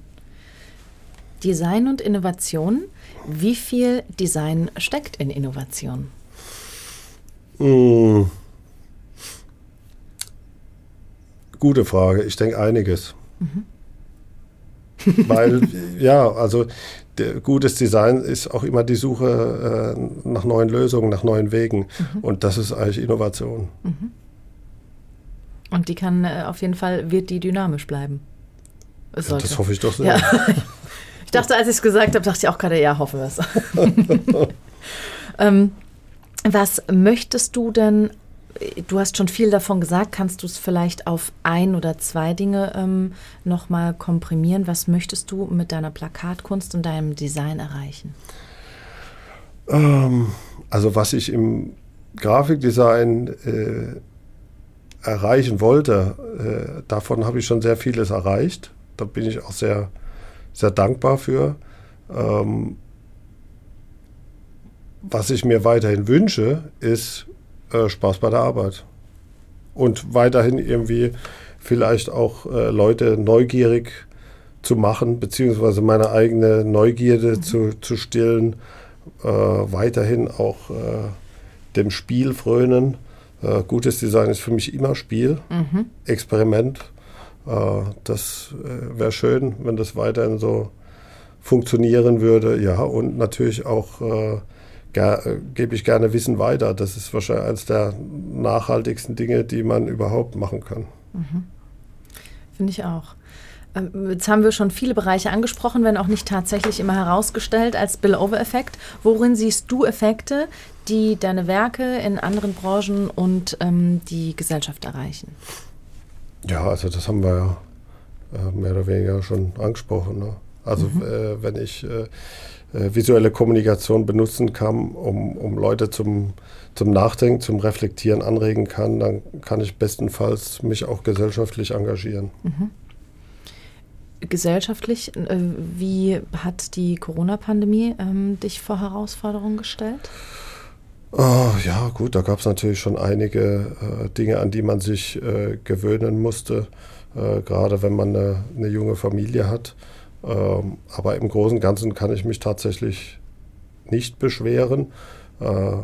Design und Innovation. Wie viel Design steckt in Innovation? Mmh. Gute Frage. Ich denke einiges. Mhm. Weil, ja, also gutes Design ist auch immer die Suche äh, nach neuen Lösungen, nach neuen Wegen. Mhm. Und das ist eigentlich Innovation. Mhm. Und die kann äh, auf jeden Fall, wird die dynamisch bleiben. Ja, das hoffe ich doch sehr. Ja. dachte, als ich es gesagt habe, dachte ich auch gerade, ja, hoffen wir es. ähm, was möchtest du denn, du hast schon viel davon gesagt, kannst du es vielleicht auf ein oder zwei Dinge ähm, nochmal komprimieren? Was möchtest du mit deiner Plakatkunst und deinem Design erreichen? Ähm, also was ich im Grafikdesign äh, erreichen wollte, äh, davon habe ich schon sehr vieles erreicht. Da bin ich auch sehr sehr dankbar für. Ähm, was ich mir weiterhin wünsche, ist äh, Spaß bei der Arbeit. Und weiterhin irgendwie vielleicht auch äh, Leute neugierig zu machen, beziehungsweise meine eigene Neugierde mhm. zu, zu stillen. Äh, weiterhin auch äh, dem Spiel frönen. Äh, gutes Design ist für mich immer Spiel, mhm. Experiment. Äh, das äh, wäre schön, wenn das weiterhin so funktionieren würde. Ja, und natürlich auch äh, gebe ich gerne Wissen weiter. Das ist wahrscheinlich eines der nachhaltigsten Dinge, die man überhaupt machen kann. Mhm. Finde ich auch. Ähm, jetzt haben wir schon viele Bereiche angesprochen, wenn auch nicht tatsächlich immer herausgestellt als Spillover-Effekt. Worin siehst du Effekte, die deine Werke in anderen Branchen und ähm, die Gesellschaft erreichen? Ja, also das haben wir ja äh, mehr oder weniger schon angesprochen. Ne? Also mhm. äh, wenn ich äh, äh, visuelle Kommunikation benutzen kann, um, um Leute zum, zum Nachdenken, zum Reflektieren anregen kann, dann kann ich bestenfalls mich auch gesellschaftlich engagieren. Mhm. Gesellschaftlich, äh, wie hat die Corona-Pandemie ähm, dich vor Herausforderungen gestellt? Oh, ja, gut, da gab es natürlich schon einige äh, Dinge, an die man sich äh, gewöhnen musste, äh, gerade wenn man eine, eine junge Familie hat. Ähm, aber im Großen und Ganzen kann ich mich tatsächlich nicht beschweren. Äh,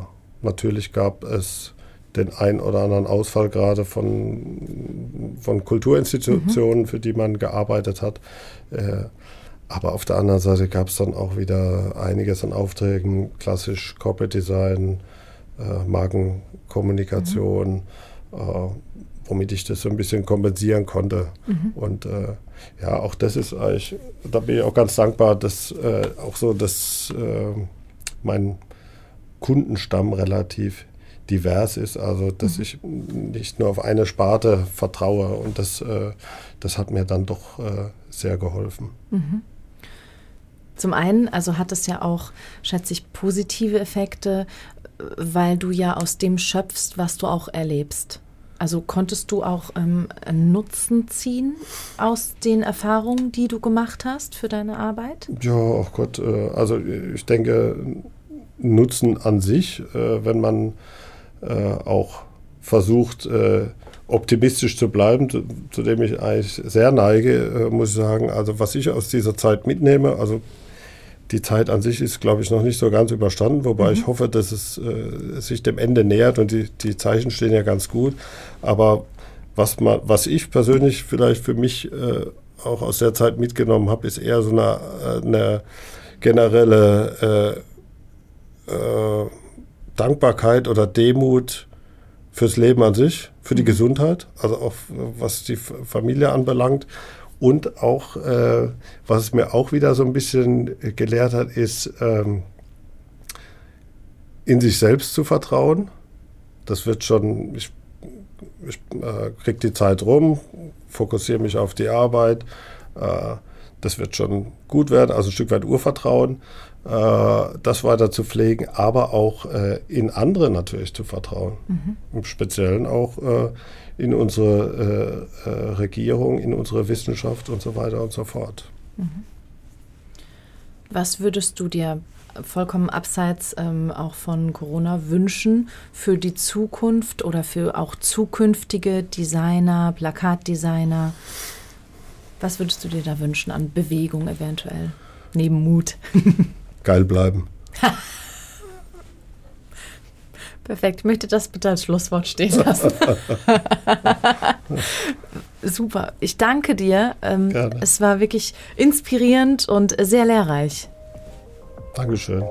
natürlich gab es den ein oder anderen Ausfall gerade von, von Kulturinstitutionen, mhm. für die man gearbeitet hat. Äh, aber auf der anderen Seite gab es dann auch wieder einiges an Aufträgen, klassisch Corporate Design, äh, Markenkommunikation, mhm. äh, womit ich das so ein bisschen kompensieren konnte. Mhm. Und äh, ja, auch das ist eigentlich, da bin ich auch ganz dankbar, dass äh, auch so, dass äh, mein Kundenstamm relativ divers ist, also dass mhm. ich nicht nur auf eine Sparte vertraue und das, äh, das hat mir dann doch sehr geholfen. Mhm. Zum einen, also hat es ja auch, schätze ich, positive Effekte weil du ja aus dem schöpfst, was du auch erlebst. Also konntest du auch ähm, Nutzen ziehen aus den Erfahrungen, die du gemacht hast für deine Arbeit? Ja, oh Gott, äh, also ich denke, Nutzen an sich, äh, wenn man äh, auch versucht, optimistisch zu bleiben, zu, dem ich eigentlich sehr neige, muss ich sagen. Also was ich aus dieser Zeit mitnehme, also die Zeit an sich ist, glaube ich, noch nicht so ganz überstanden, wobei mhm. ich hoffe, dass es äh, sich dem Ende nähert und die, die Zeichen stehen ja ganz gut. Aber was, man, was ich persönlich vielleicht für mich äh, auch aus der Zeit mitgenommen habe, ist eher so eine, äh, eine generelle äh, äh, Dankbarkeit oder Demut fürs Leben an sich, für die mhm. Gesundheit, also auch was die Familie anbelangt und auch, äh, was es mir auch wieder so ein bisschen gelehrt hat, ist, ähm, in sich selbst zu vertrauen. Das wird schon, ich, ich äh, kriege die Zeit rum, fokussiere mich auf die Arbeit. Äh, das wird schon gut werden, also ein Stück weit Urvertrauen, äh, das weiter zu pflegen, aber auch äh, in andere natürlich zu vertrauen. Mhm. Im Speziellen auch äh, in unsere äh, äh, Regierung, in unsere Wissenschaft und so weiter und so fort. Mhm. Was würdest du dir vollkommen abseits ähm, auch von Corona wünschen für die Zukunft oder für auch zukünftige Designer, Plakatdesigner? Was würdest du dir da wünschen an Bewegung eventuell? Neben Mut. Geil bleiben. Perfekt. Ich möchte das bitte als Schlusswort stehen lassen. Super. Ich danke dir. Ähm, es war wirklich inspirierend und sehr lehrreich. Dankeschön.